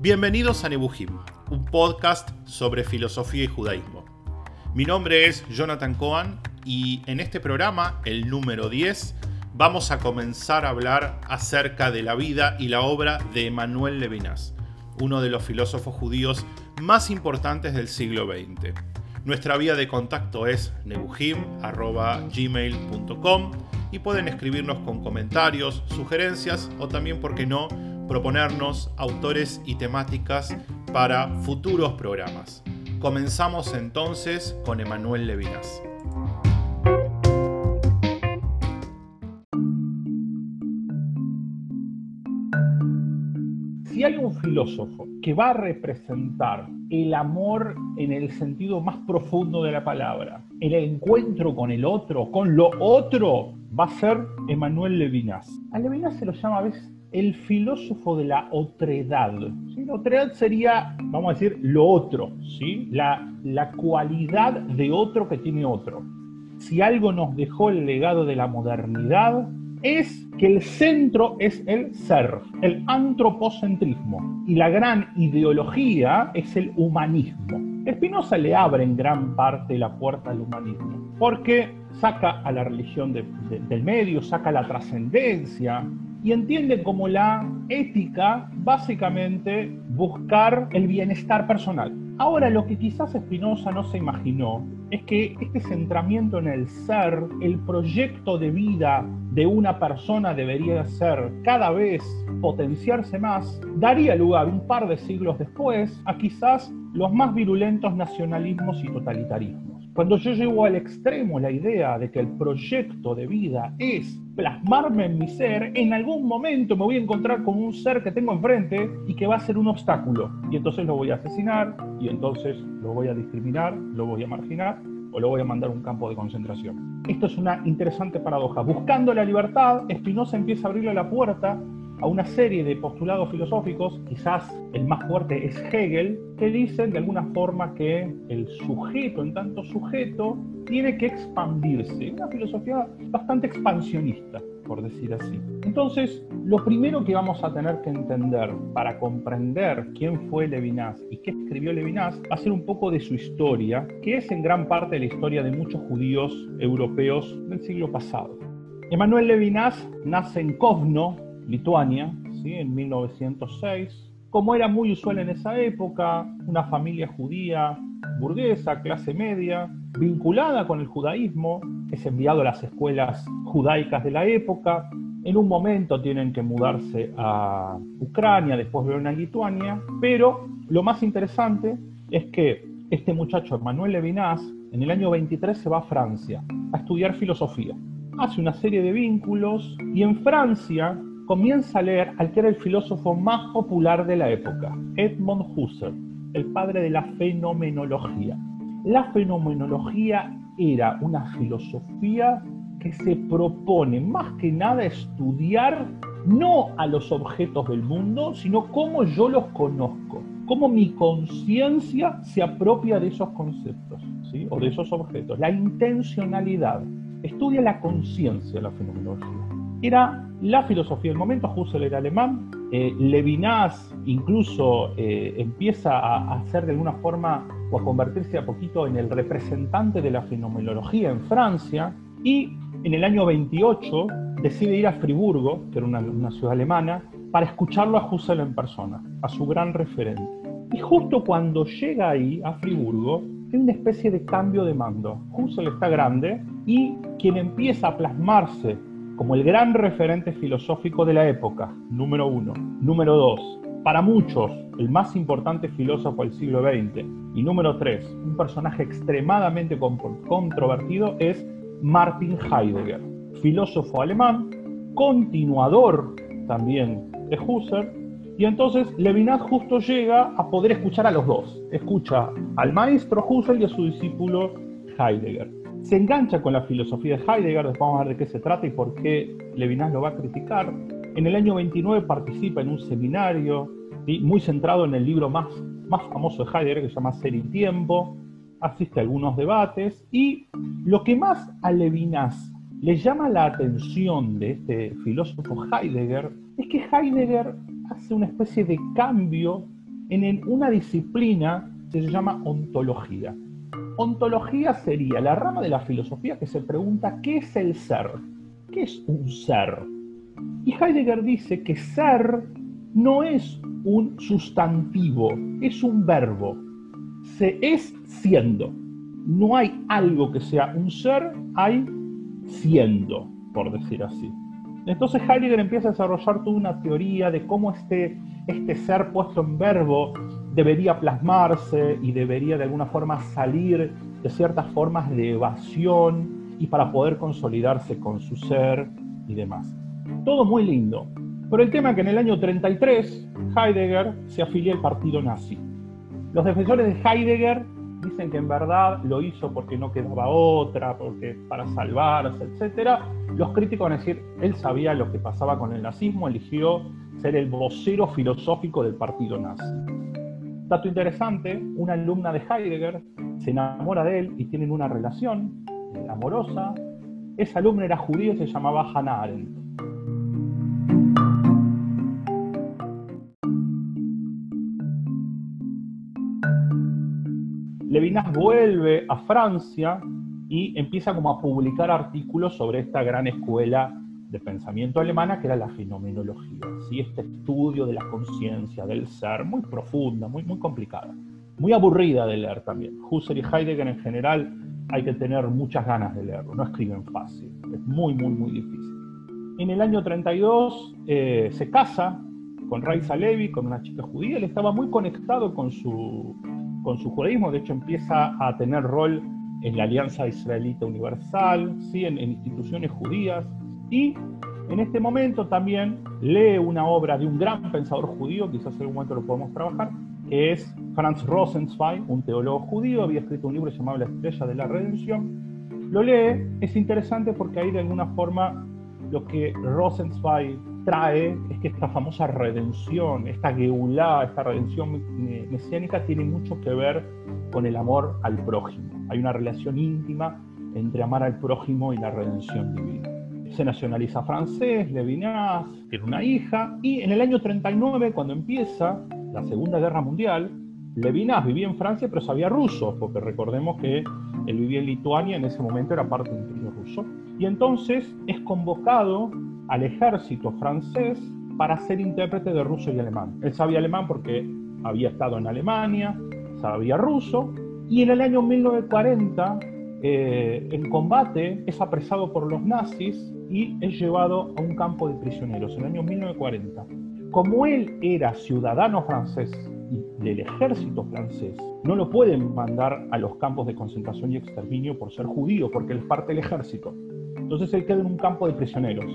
Bienvenidos a Nebuhim, un podcast sobre filosofía y judaísmo. Mi nombre es Jonathan Cohen y en este programa, el número 10, vamos a comenzar a hablar acerca de la vida y la obra de Emmanuel Levinas, uno de los filósofos judíos más importantes del siglo XX. Nuestra vía de contacto es nebuhim.gmail.com y pueden escribirnos con comentarios, sugerencias o también, por qué no, proponernos autores y temáticas para futuros programas. Comenzamos entonces con Emanuel Levinas. Si hay un filósofo que va a representar el amor en el sentido más profundo de la palabra, el encuentro con el otro, con lo otro, va a ser Emanuel Levinas. A Levinas se lo llama a veces el filósofo de la otredad. La otredad sería, vamos a decir, lo otro, ¿sí? la, la cualidad de otro que tiene otro. Si algo nos dejó el legado de la modernidad, es que el centro es el ser, el antropocentrismo, y la gran ideología es el humanismo. Spinoza le abre en gran parte la puerta al humanismo, porque saca a la religión del medio, saca la trascendencia, y entiende como la ética básicamente buscar el bienestar personal. Ahora, lo que quizás Spinoza no se imaginó es que este centramiento en el ser, el proyecto de vida de una persona debería ser cada vez potenciarse más, daría lugar un par de siglos después a quizás los más virulentos nacionalismos y totalitarismos. Cuando yo llego al extremo la idea de que el proyecto de vida es plasmarme en mi ser, en algún momento me voy a encontrar con un ser que tengo enfrente y que va a ser un obstáculo. Y entonces lo voy a asesinar, y entonces lo voy a discriminar, lo voy a marginar o lo voy a mandar a un campo de concentración. Esto es una interesante paradoja. Buscando la libertad, Spinoza empieza a abrirle la puerta a una serie de postulados filosóficos, quizás el más fuerte es Hegel, que dicen de alguna forma que el sujeto, en tanto sujeto, tiene que expandirse. Una filosofía bastante expansionista, por decir así. Entonces, lo primero que vamos a tener que entender para comprender quién fue Levinas y qué escribió Levinas va a ser un poco de su historia, que es en gran parte la historia de muchos judíos europeos del siglo pasado. Emanuel Levinas nace en Kovno, Lituania, ¿sí? en 1906. Como era muy usual en esa época, una familia judía burguesa, clase media, vinculada con el judaísmo, es enviado a las escuelas judaicas de la época. En un momento tienen que mudarse a Ucrania, después ver a Lituania, pero lo más interesante es que este muchacho, Manuel Levinas, en el año 23 se va a Francia a estudiar filosofía. Hace una serie de vínculos y en Francia comienza a leer al que era el filósofo más popular de la época, Edmund Husserl, el padre de la fenomenología. La fenomenología era una filosofía que se propone más que nada estudiar no a los objetos del mundo, sino cómo yo los conozco, cómo mi conciencia se apropia de esos conceptos ¿sí? o de esos objetos. La intencionalidad. Estudia la conciencia la fenomenología. Era la filosofía del momento, Husserl era alemán, eh, Levinas incluso eh, empieza a, hacer de alguna forma o a convertirse a poquito en el representante de la fenomenología en Francia y en el año 28 decide ir a Friburgo, que era una, una ciudad alemana, para escucharlo a Husserl en persona, a su gran referente. Y justo cuando llega ahí, a Friburgo, hay una especie de cambio de mando. Husserl está grande y quien empieza a plasmarse como el gran referente filosófico de la época, número uno. Número dos, para muchos, el más importante filósofo del siglo XX. Y número tres, un personaje extremadamente controvertido es Martin Heidegger, filósofo alemán, continuador también de Husserl. Y entonces Levinas justo llega a poder escuchar a los dos. Escucha al maestro Husserl y a su discípulo Heidegger se engancha con la filosofía de Heidegger, después vamos a ver de qué se trata y por qué Levinas lo va a criticar. En el año 29 participa en un seminario muy centrado en el libro más, más famoso de Heidegger, que se llama Ser y Tiempo, asiste a algunos debates y lo que más a Levinas le llama la atención de este filósofo Heidegger es que Heidegger hace una especie de cambio en una disciplina que se llama ontología. Ontología sería la rama de la filosofía que se pregunta qué es el ser, qué es un ser. Y Heidegger dice que ser no es un sustantivo, es un verbo. Se es siendo. No hay algo que sea un ser, hay siendo, por decir así. Entonces Heidegger empieza a desarrollar toda una teoría de cómo este, este ser puesto en verbo debería plasmarse y debería de alguna forma salir de ciertas formas de evasión y para poder consolidarse con su ser y demás. Todo muy lindo. Pero el tema es que en el año 33 Heidegger se afilia al partido nazi. Los defensores de Heidegger dicen que en verdad lo hizo porque no quedaba otra, porque para salvarse, etc. Los críticos van a decir, él sabía lo que pasaba con el nazismo, eligió ser el vocero filosófico del partido nazi. Dato interesante, una alumna de Heidegger se enamora de él y tienen una relación amorosa. Esa alumna era judía y se llamaba Hannah Arendt. Levinas vuelve a Francia y empieza como a publicar artículos sobre esta gran escuela de pensamiento alemana que era la fenomenología, ¿sí? este estudio de la conciencia, del ser, muy profunda, muy, muy complicada, muy aburrida de leer también. Husserl y Heidegger en general hay que tener muchas ganas de leerlo, no escriben fácil, es muy, muy, muy difícil. En el año 32 eh, se casa con Raisa Levi, con una chica judía, él estaba muy conectado con su, con su judaísmo, de hecho empieza a tener rol en la Alianza Israelita Universal, ¿sí? en, instituciones judías, y en este momento también lee una obra de un gran pensador judío, quizás en algún momento lo podemos trabajar, que es Franz Rosenzweig, un teólogo judío, había escrito un libro llamado La Estrella de la Redención. Lo lee, es interesante porque ahí de alguna forma lo que Rosenzweig trae es que esta famosa redención, esta geulá, esta redención mesiánica tiene mucho que ver con el amor al prójimo. Hay una relación íntima entre amar al prójimo y la redención divina. Se nacionaliza francés, Levinas, tiene una hija, y en el año 39, cuando empieza la Segunda Guerra Mundial, Levinas vivía en Francia pero sabía ruso, porque recordemos que él vivía en Lituania, en ese momento era parte del imperio ruso, y entonces es convocado al ejército francés para ser intérprete de ruso y alemán. Él sabía alemán porque había estado en Alemania, sabía ruso, y en el año 1940, eh, en combate, es apresado por los nazis y es llevado a un campo de prisioneros en el año 1940. Como él era ciudadano francés y del ejército francés, no lo pueden mandar a los campos de concentración y exterminio por ser judío, porque él es parte del ejército. Entonces él queda en un campo de prisioneros,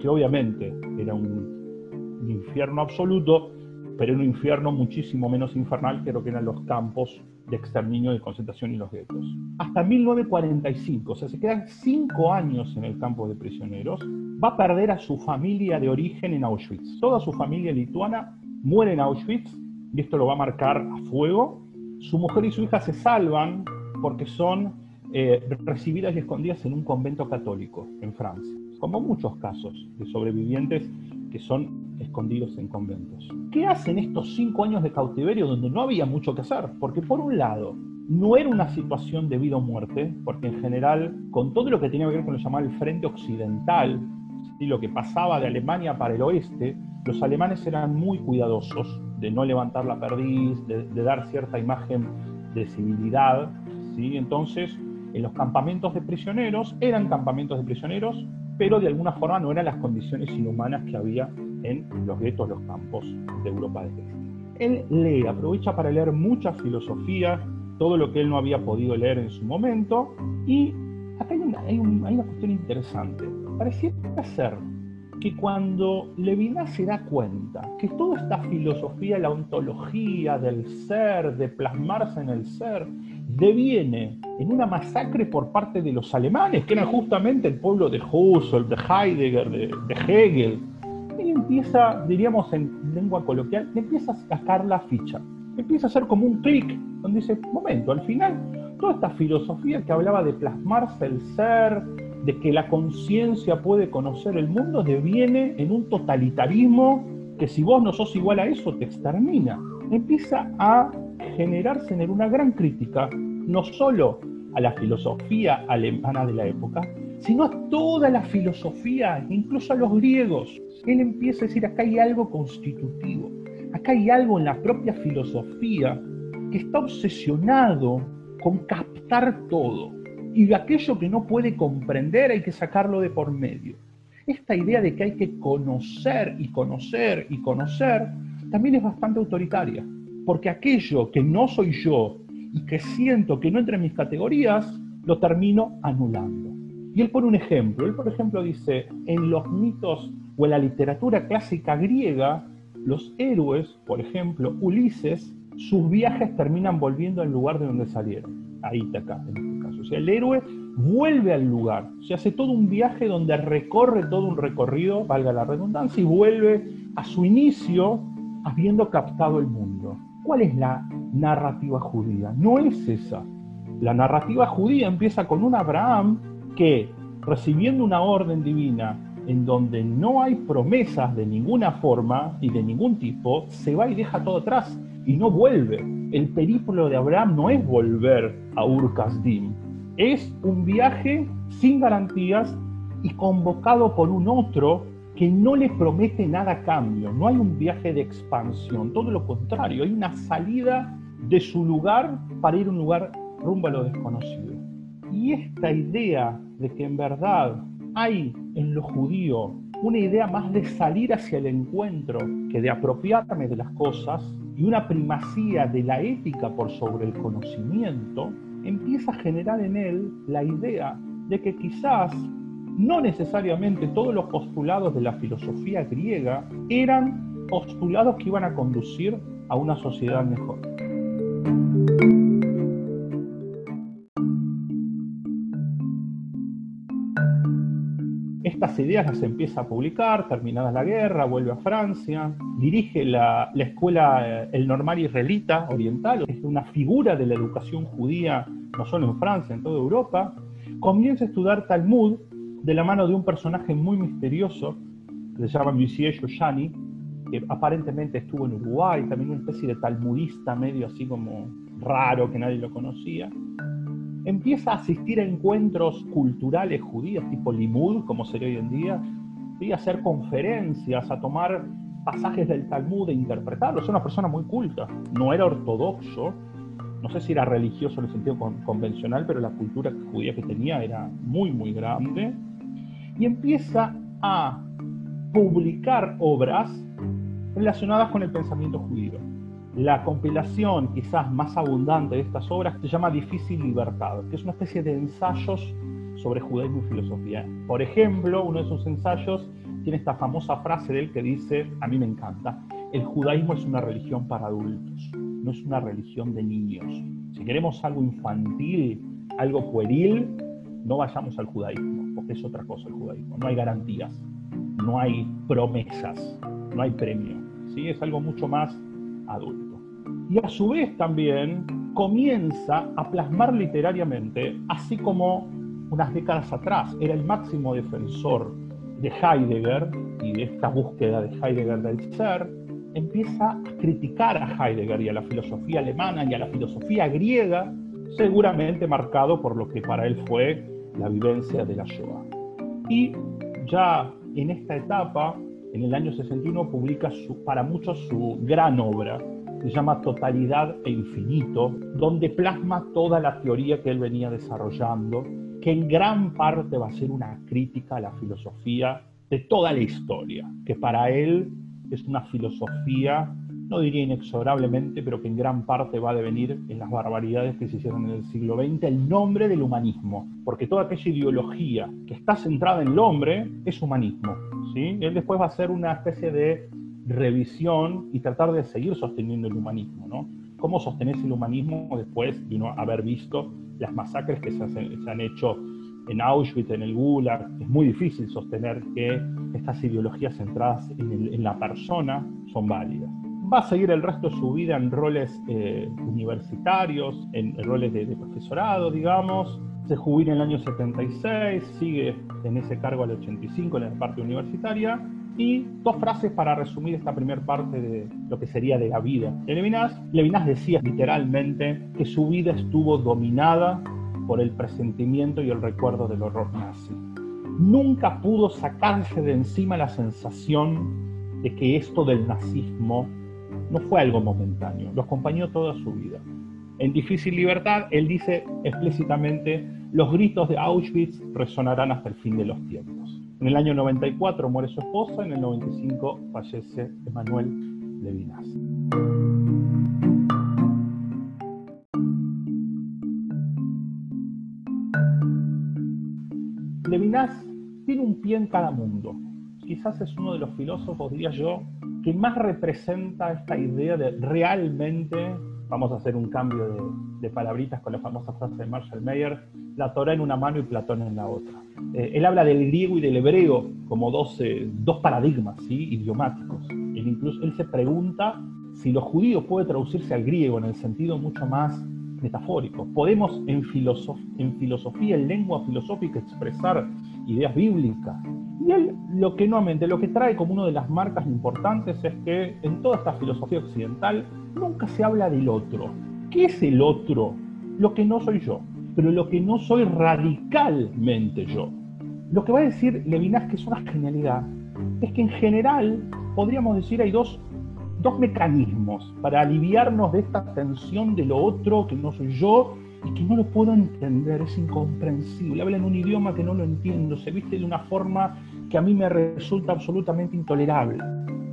que obviamente era un infierno absoluto, pero en un infierno muchísimo menos infernal que lo que eran los campos de exterminio, de concentración y los guetos. Hasta 1945, o sea, se quedan cinco años en el campo de prisioneros, va a perder a su familia de origen en Auschwitz. Toda su familia lituana muere en Auschwitz, y esto lo va a marcar a fuego. Su mujer y su hija se salvan porque son eh, recibidas y escondidas en un convento católico en Francia, como muchos casos de sobrevivientes que son escondidos en conventos. ¿Qué hacen estos cinco años de cautiverio donde no había mucho que hacer? Porque por un lado, no era una situación de vida o muerte, porque en general, con todo lo que tenía que ver con lo llamado el frente occidental, y lo que pasaba de Alemania para el oeste, los alemanes eran muy cuidadosos de no levantar la perdiz, de, dar cierta imagen de civilidad. ¿sí? Entonces, en los campamentos de prisioneros, eran campamentos de prisioneros, pero de alguna forma no eran las condiciones inhumanas que había en los guetos, los campos de Europa del Este. Él lee, aprovecha para leer mucha filosofía, todo lo que él no había podido leer en su momento, y acá hay una, hay una cuestión interesante. Pareciera ser que cuando Levinas se da cuenta que toda esta filosofía, la ontología del ser, de plasmarse en el ser, deviene en una masacre por parte de los alemanes, que eran justamente el pueblo de Husserl, de Heidegger, de, Hegel, él empieza, diríamos en lengua coloquial, empieza a sacar la ficha, empieza a hacer como un clic, donde dice, momento, al final, toda esta filosofía que hablaba de plasmarse el ser, de que la conciencia puede conocer el mundo, deviene en un totalitarismo que si vos no sos igual a eso, te extermina. empieza a generarse en una gran crítica, no solo a la filosofía alemana de la época, sino a toda la filosofía, incluso a los griegos. Él empieza a decir, acá hay algo constitutivo, acá hay algo en la propia filosofía que está obsesionado con captar todo. Y de aquello que no puede comprender hay que sacarlo de por medio. Esta idea de que hay que conocer y conocer y conocer también es bastante autoritaria, porque aquello que no soy yo y que siento que no entra en mis categorías, lo termino anulando. Y él pone un ejemplo. Él, por ejemplo, dice, en los mitos o en la literatura clásica griega, los héroes, por ejemplo, Ulises, sus viajes terminan volviendo al lugar de donde salieron. A Ítaca, en este caso. O sea, el héroe vuelve al lugar. Se hace todo un viaje donde recorre todo un recorrido, valga la redundancia, y vuelve a su inicio habiendo captado el mundo. ¿Cuál es la narrativa judía? No es esa. La narrativa judía empieza con un Abraham que, recibiendo una orden divina en donde no hay promesas de ninguna forma y de ningún tipo, se va y deja todo atrás y no vuelve. El periplo de Abraham no es volver a Ur es un viaje sin garantías y convocado por un otro que no le promete nada a cambio. No hay un viaje de expansión, todo lo contrario, hay una salida de su lugar para ir a un lugar rumbo a lo desconocido. Y esta idea de que en verdad hay en lo judío una idea más de salir hacia el encuentro que de apropiarme de las cosas y una primacía de la ética por sobre el conocimiento, empieza a generar en él la idea de que quizás no necesariamente todos los postulados de la filosofía griega eran postulados que iban a conducir a una sociedad mejor. Estas ideas las empieza a publicar, terminada la guerra, vuelve a Francia, dirige la, escuela eh, El Normal Israelita Oriental, es una figura de la educación judía no solo en Francia, en toda Europa, comienza a estudiar Talmud de la mano de un personaje muy misterioso, que se llama Monsieur Yoshani, que aparentemente estuvo en Uruguay, también una especie de talmudista medio así como raro, que nadie lo conocía empieza a asistir a encuentros culturales judíos, tipo Limud, como sería hoy en día, y a hacer conferencias, a tomar pasajes del Talmud e interpretarlos. Es una persona muy culta, no era ortodoxo, no sé si era religioso en el sentido convencional, pero la cultura judía que tenía era muy, muy grande. Y empieza a publicar obras relacionadas con el pensamiento judío. La compilación quizás más abundante de estas obras se llama Difícil Libertad, que es una especie de ensayos sobre judaísmo y filosofía. Por ejemplo, uno de sus ensayos tiene esta famosa frase de él que dice, a mí me encanta, el judaísmo es una religión para adultos, no es una religión de niños. Si queremos algo infantil, algo pueril, no vayamos al judaísmo, porque es otra cosa el judaísmo. No hay garantías, no hay promesas, no hay premio. ¿sí? Es algo mucho más adulto. Y a su vez también comienza a plasmar literariamente, así como unas décadas atrás era el máximo defensor de Heidegger y de esta búsqueda de Heidegger del ser, empieza a criticar a Heidegger y a la filosofía alemana y a la filosofía griega, seguramente marcado por lo que para él fue la vivencia de la Shoah. Y ya en esta etapa en el año 61 publica para muchos su gran obra, se llama Totalidad e Infinito, donde plasma toda la teoría que él venía desarrollando, que en gran parte va a ser una crítica a la filosofía de toda la historia, que para él es una filosofía no diría inexorablemente, pero que en gran parte va a devenir en las barbaridades que se hicieron en el siglo XX, el nombre del humanismo, porque toda aquella ideología que está centrada en el hombre es humanismo. ¿sí? Él después va a hacer una especie de revisión y tratar de seguir sosteniendo el humanismo. ¿no? ¿Cómo sostener el humanismo después de haber visto las masacres que se, han hecho en Auschwitz, en el Gulag? Es muy difícil sostener que estas ideologías centradas en la persona son válidas va a seguir el resto de su vida en roles eh, universitarios, en, roles de, profesorado, digamos. Se jubila en el año 76, sigue en ese cargo al 85 en la parte universitaria Y dos frases para resumir esta primera parte de lo que sería de la vida de Levinas. Levinas decía literalmente que su vida estuvo dominada por el presentimiento y el recuerdo del horror nazi. Nunca pudo sacarse de encima la sensación de que esto del nazismo no fue algo momentáneo, lo acompañó toda su vida. En Difícil Libertad, él dice explícitamente, los gritos de Auschwitz resonarán hasta el fin de los tiempos. En el año 94 muere su esposa, en el 95 fallece Emanuel Levinas. Levinas tiene un pie en cada mundo. Quizás es uno de los filósofos, diría yo, que más representa esta idea de realmente, vamos a hacer un cambio de, palabritas con la famosa frase de Marshall Mayer, la Torah en una mano y Platón en la otra. Eh, él habla del griego y del hebreo como dos, eh, dos paradigmas ¿sí? idiomáticos. Él, incluso, él se pregunta si lo judío puede traducirse al griego en el sentido mucho más metafórico. Podemos en, en filosofía, en lengua filosófica, expresar ideas bíblicas. Y él lo que nuevamente, lo que trae como una de las marcas importantes es que en toda esta filosofía occidental nunca se habla del otro. ¿Qué es el otro? Lo que no soy yo, pero lo que no soy radicalmente yo. Lo que va a decir Levinas, que es una genialidad, es que en general podríamos decir hay dos, dos mecanismos para aliviarnos de esta tensión de lo otro, que no soy yo, y que no lo puedo entender, es incomprensible. Habla en un idioma que no lo entiendo, se viste de una forma que a mí me resulta absolutamente intolerable.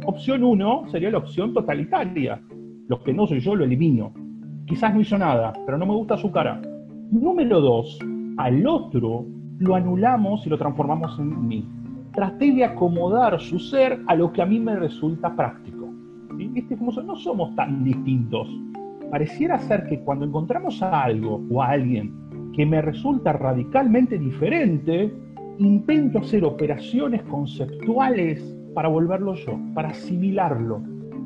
Opción uno sería la opción totalitaria. Lo que no soy yo lo elimino. Quizás no hizo nada, pero no me gusta su cara. Número dos, al otro lo anulamos y lo transformamos en mí. Traté de acomodar su ser a lo que a mí me resulta práctico. Este, como no somos tan distintos pareciera ser que cuando encontramos a algo o a alguien que me resulta radicalmente diferente, intento hacer operaciones conceptuales para volverlo yo, para asimilarlo.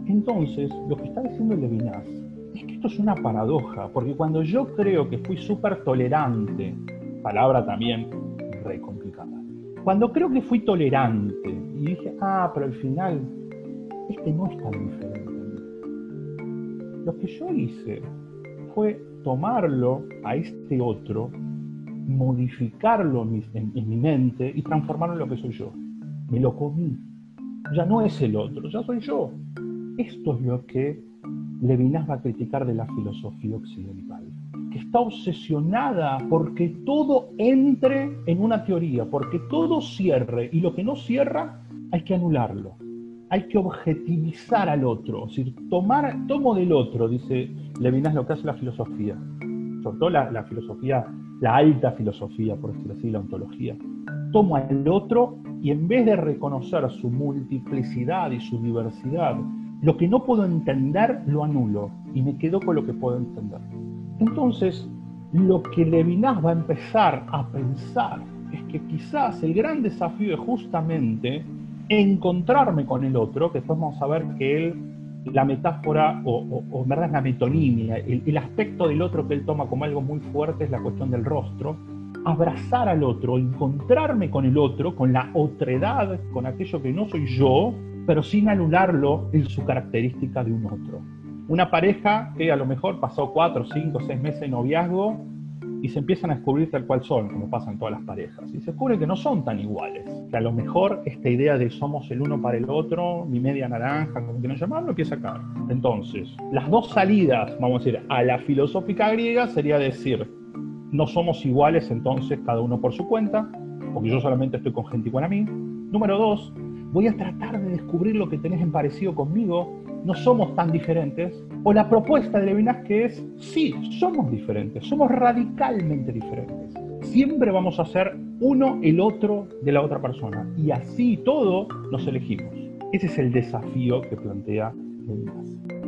Entonces, lo que está diciendo Levinas es que esto es una paradoja, porque cuando yo creo que fui súper tolerante, palabra también re complicada, cuando creo que fui tolerante y dije, ah, pero al final, este no es tan diferente lo que yo hice fue tomarlo a este otro, modificarlo en mi, mente y transformarlo en lo que soy yo. Me lo comí. Ya no es el otro, ya soy yo. Esto es lo que Levinas va a criticar de la filosofía occidental, que está obsesionada porque todo entre en una teoría, porque todo cierre y lo que no cierra hay que anularlo hay que objetivizar al otro, es decir, tomar, tomo del otro, dice Levinas, lo que hace la filosofía, sobre todo la, filosofía, la alta filosofía, por decirlo así, la ontología. Tomo al otro y en vez de reconocer su multiplicidad y su diversidad, lo que no puedo entender lo anulo y me quedo con lo que puedo entender. Entonces, lo que Levinas va a empezar a pensar es que quizás el gran desafío es justamente encontrarme con el otro, que después vamos a ver que él, la metáfora, o, en verdad es la metonimia, el, aspecto del otro que él toma como algo muy fuerte es la cuestión del rostro, abrazar al otro, encontrarme con el otro, con la otredad, con aquello que no soy yo, pero sin anularlo en su característica de un otro. Una pareja que a lo mejor pasó cuatro, cinco, seis meses de noviazgo y se empiezan a descubrir tal cual son, como pasa en todas las parejas. Y se descubre que no son tan iguales. Que a lo mejor esta idea de somos el uno para el otro, mi media naranja, como quieran llamarlo, empieza a caer. Entonces, las dos salidas, vamos a decir, a la filosófica griega sería decir, no somos iguales entonces cada uno por su cuenta, porque yo solamente estoy con gente igual a mí. Número dos, voy a tratar de descubrir lo que tenés en parecido conmigo no somos tan diferentes, o la propuesta de Levinas que es, sí, somos diferentes, somos radicalmente diferentes. Siempre vamos a ser uno el otro de la otra persona, y así todo nos elegimos. Ese es el desafío que plantea Levinas.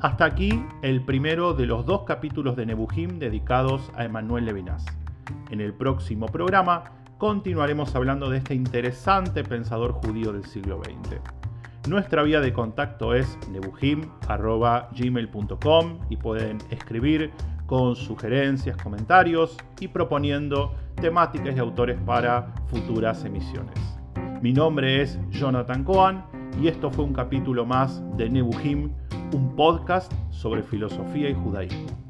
Hasta aquí el primero de los dos capítulos de Nebuchim dedicados a Emanuel Levinas. En el próximo programa continuaremos hablando de este interesante pensador judío del siglo XX. Nuestra vía de contacto es nebuhim.gmail.com y pueden escribir, con sugerencias, comentarios y proponiendo temáticas y autores para futuras emisiones. Mi nombre es Jonathan Cohen y esto fue un capítulo más de Nebuhim, un podcast sobre filosofía y judaísmo.